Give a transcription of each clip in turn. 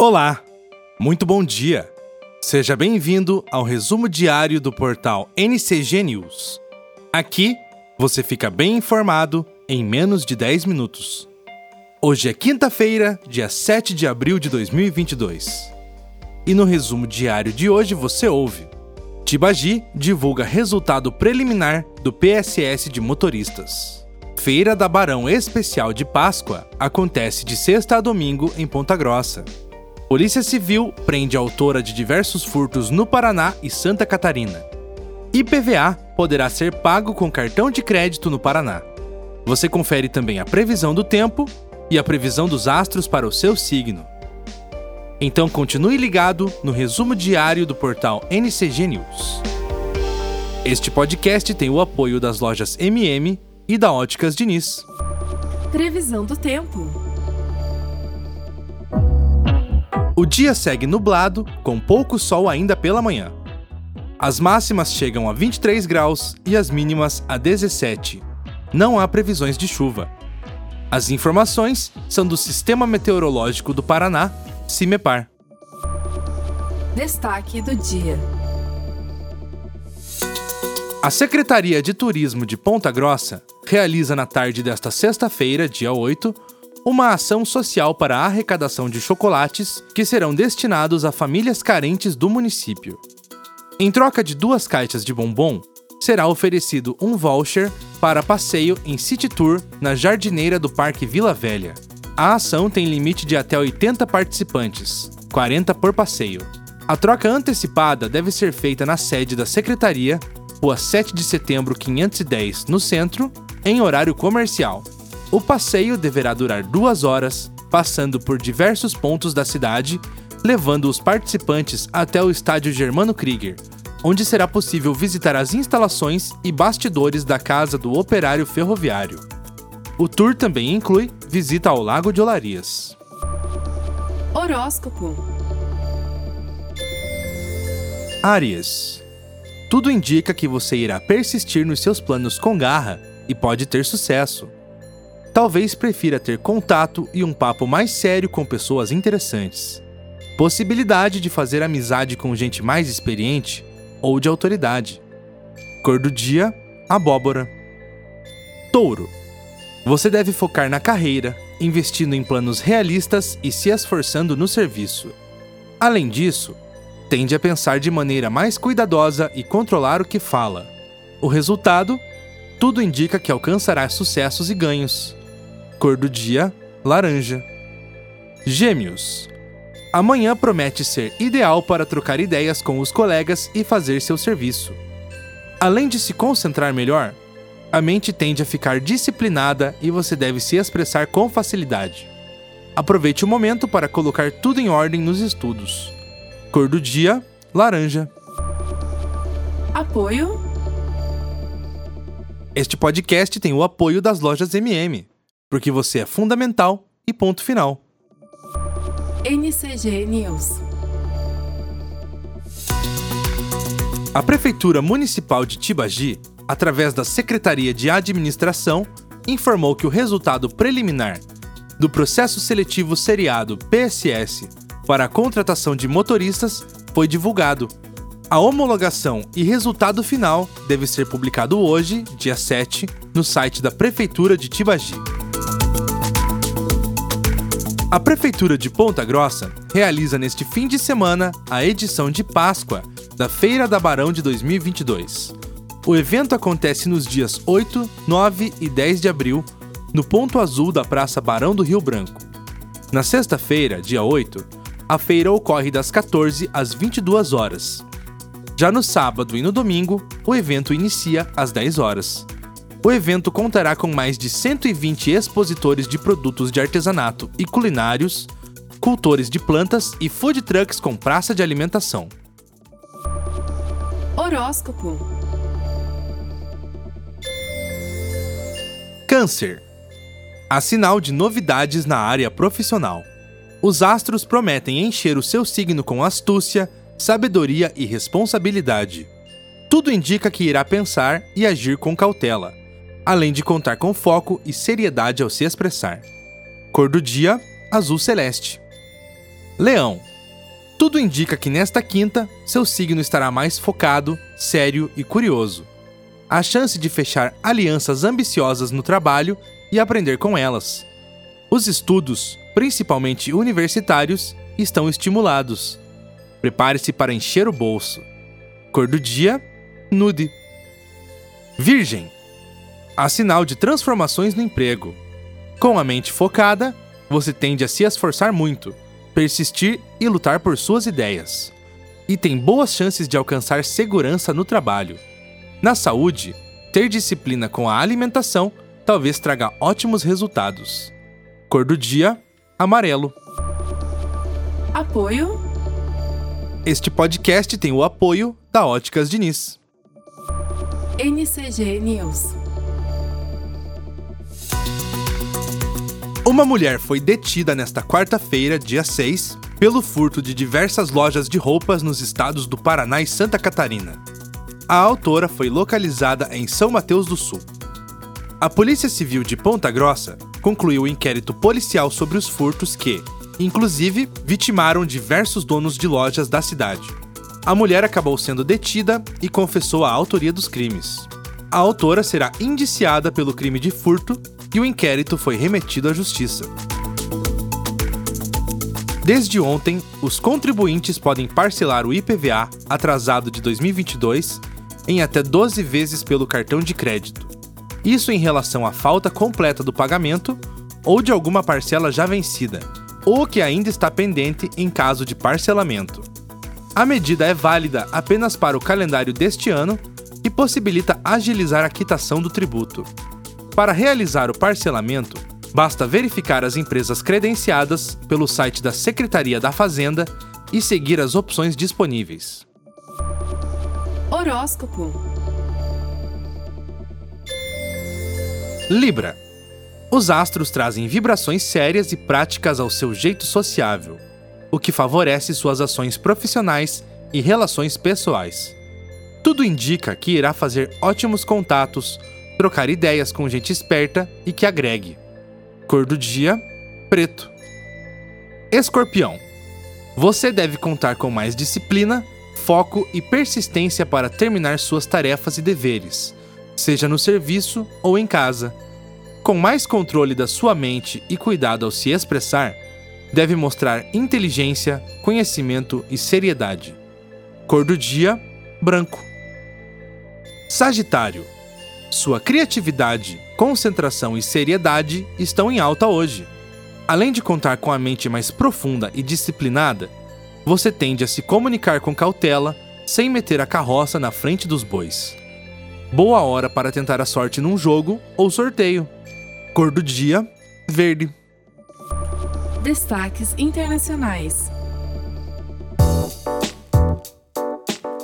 Olá, muito bom dia. Seja bem-vindo ao resumo diário do portal NCG News. Aqui você fica bem informado em menos de 10 minutos. Hoje é quinta-feira, dia 7 de abril de 2022. E no resumo diário de hoje você ouve: Tibagi divulga resultado preliminar do PSS de motoristas. Feira da Barão Especial de Páscoa acontece de sexta a domingo em Ponta Grossa. Polícia Civil prende a autora de diversos furtos no Paraná e Santa Catarina. IPVA poderá ser pago com cartão de crédito no Paraná. Você confere também a previsão do tempo e a previsão dos astros para o seu signo. Então continue ligado no resumo diário do portal NCG News. Este podcast tem o apoio das lojas MM e da Óticas Diniz. Previsão do tempo. O dia segue nublado, com pouco sol ainda pela manhã. As máximas chegam a 23 graus e as mínimas a 17. Não há previsões de chuva. As informações são do Sistema Meteorológico do Paraná, CIMEPAR. Destaque do dia. A Secretaria de Turismo de Ponta Grossa realiza na tarde desta sexta-feira, dia 8, uma ação social para a arrecadação de chocolates que serão destinados a famílias carentes do município. Em troca de duas caixas de bombom, será oferecido um voucher para passeio em City Tour na jardineira do Parque Vila Velha. A ação tem limite de até 80 participantes, 40 por passeio. A troca antecipada deve ser feita na sede da Secretaria, Rua 7 de Setembro 510, no centro, em horário comercial. O passeio deverá durar duas horas, passando por diversos pontos da cidade, levando os participantes até o estádio Germano Krieger, onde será possível visitar as instalações e bastidores da Casa do Operário Ferroviário. O tour também inclui visita ao Lago de Olarias. Horóscopo. Áries. Tudo indica que você irá persistir nos seus planos com garra e pode ter sucesso talvez prefira ter contato e um papo mais sério com pessoas interessantes. Possibilidade de fazer amizade com gente mais experiente ou de autoridade. Cor do dia: abóbora. Touro. Você deve focar na carreira, investindo em planos realistas e se esforçando no serviço. Além disso, tende a pensar de maneira mais cuidadosa e controlar o que fala. O resultado? Tudo indica que alcançará sucessos e ganhos. Cor do dia: laranja. Gêmeos. Amanhã promete ser ideal para trocar ideias com os colegas e fazer seu serviço. Além de se concentrar melhor, a mente tende a ficar disciplinada e você deve se expressar com facilidade. Aproveite o momento para colocar tudo em ordem nos estudos. Cor do dia: laranja. Apoio. Este podcast tem o apoio das lojas MM porque você é fundamental e ponto final. NCG News. A Prefeitura Municipal de Tibagi, através da Secretaria de Administração, informou que o resultado preliminar do processo seletivo seriado PSS para a contratação de motoristas foi divulgado. A homologação e resultado final deve ser publicado hoje, dia 7, no site da Prefeitura de Tibagi. A Prefeitura de Ponta Grossa realiza neste fim de semana a edição de Páscoa da Feira da Barão de 2022. O evento acontece nos dias 8, 9 e 10 de abril, no Ponto Azul da Praça Barão do Rio Branco. Na sexta-feira, dia 8, a feira ocorre das 14 às 22 horas. Já no sábado e no domingo, o evento inicia às 10 horas. O evento contará com mais de 120 expositores de produtos de artesanato e culinários, cultores de plantas e food trucks com praça de alimentação. Horóscopo. Câncer. Há sinal de novidades na área profissional. Os astros prometem encher o seu signo com astúcia, sabedoria e responsabilidade. Tudo indica que irá pensar e agir com cautela além de contar com foco e seriedade ao se expressar. Cor do dia: azul celeste. Leão. Tudo indica que nesta quinta, seu signo estará mais focado, sério e curioso. A chance de fechar alianças ambiciosas no trabalho e aprender com elas. Os estudos, principalmente universitários, estão estimulados. Prepare-se para encher o bolso. Cor do dia: nude. Virgem. Há sinal de transformações no emprego. Com a mente focada, você tende a se esforçar muito, persistir e lutar por suas ideias. E tem boas chances de alcançar segurança no trabalho. Na saúde, ter disciplina com a alimentação talvez traga ótimos resultados. Cor do dia: amarelo. Apoio. Este podcast tem o apoio da Óticas Diniz. NCG News. Uma mulher foi detida nesta quarta-feira, dia 6, pelo furto de diversas lojas de roupas nos estados do Paraná e Santa Catarina. A autora foi localizada em São Mateus do Sul. A Polícia Civil de Ponta Grossa concluiu o inquérito policial sobre os furtos que, inclusive, vitimaram diversos donos de lojas da cidade. A mulher acabou sendo detida e confessou a autoria dos crimes. A autora será indiciada pelo crime de furto e o inquérito foi remetido à Justiça. Desde ontem, os contribuintes podem parcelar o IPVA atrasado de 2022 em até 12 vezes pelo cartão de crédito. Isso em relação à falta completa do pagamento ou de alguma parcela já vencida, ou que ainda está pendente em caso de parcelamento. A medida é válida apenas para o calendário deste ano e possibilita agilizar a quitação do tributo. Para realizar o parcelamento, basta verificar as empresas credenciadas pelo site da Secretaria da Fazenda e seguir as opções disponíveis. Horóscopo. Libra. Os astros trazem vibrações sérias e práticas ao seu jeito sociável, o que favorece suas ações profissionais e relações pessoais. Tudo indica que irá fazer ótimos contatos, trocar ideias com gente esperta e que agregue. Cor do dia: preto. Escorpião. Você deve contar com mais disciplina, foco e persistência para terminar suas tarefas e deveres, seja no serviço ou em casa. Com mais controle da sua mente e cuidado ao se expressar, deve mostrar inteligência, conhecimento e seriedade. Cor do dia: branco. Sagitário. Sua criatividade, concentração e seriedade estão em alta hoje. Além de contar com a mente mais profunda e disciplinada, você tende a se comunicar com cautela, sem meter a carroça na frente dos bois. Boa hora para tentar a sorte num jogo ou sorteio. Cor do dia: verde. Destaques internacionais.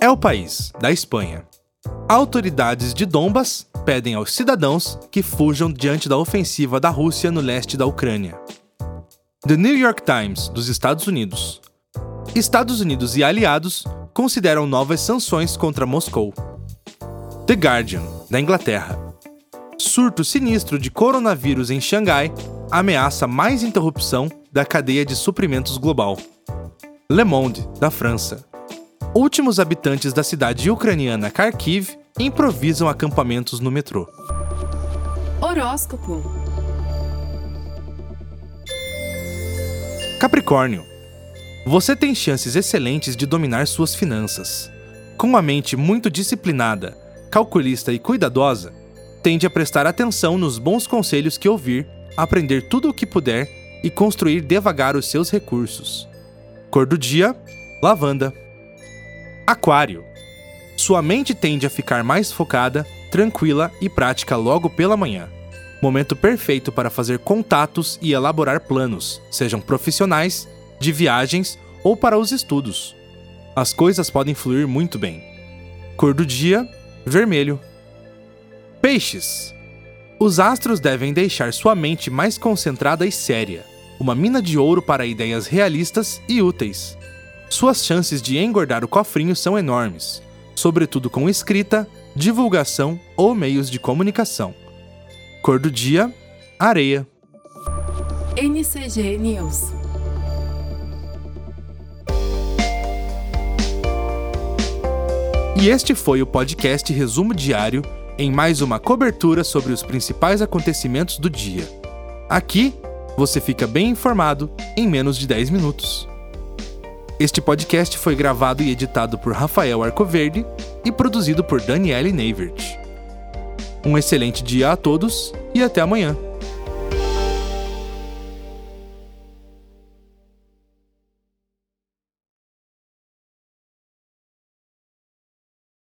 É o país, da Espanha. Autoridades de Donbas pedem aos cidadãos que fujam diante da ofensiva da Rússia no leste da Ucrânia. The New York Times, dos Estados Unidos. Estados Unidos e aliados consideram novas sanções contra Moscou. The Guardian, da Inglaterra. Surto sinistro de coronavírus em Xangai ameaça mais interrupção da cadeia de suprimentos global. Le Monde, da França. Últimos habitantes da cidade ucraniana Kharkiv improvisam acampamentos no metrô. Horóscopo. Capricórnio. Você tem chances excelentes de dominar suas finanças. Com uma mente muito disciplinada, calculista e cuidadosa, tende a prestar atenção nos bons conselhos que ouvir, aprender tudo o que puder e construir devagar os seus recursos. Cor do dia: lavanda. Aquário. Sua mente tende a ficar mais focada, tranquila e prática logo pela manhã. Momento perfeito para fazer contatos e elaborar planos, sejam profissionais, de viagens ou para os estudos. As coisas podem fluir muito bem. Cor do dia: vermelho. Peixes. Os astros devem deixar sua mente mais concentrada e séria, uma mina de ouro para ideias realistas e úteis. Suas chances de engordar o cofrinho são enormes, sobretudo com escrita, divulgação ou meios de comunicação. Cor do dia: areia. NCG News. E este foi o podcast Resumo Diário, em mais uma cobertura sobre os principais acontecimentos do dia. Aqui, você fica bem informado em menos de 10 minutos. Este podcast foi gravado e editado por Rafael Arcoverde e produzido por Daniele Neivert. Um excelente dia a todos e até amanhã.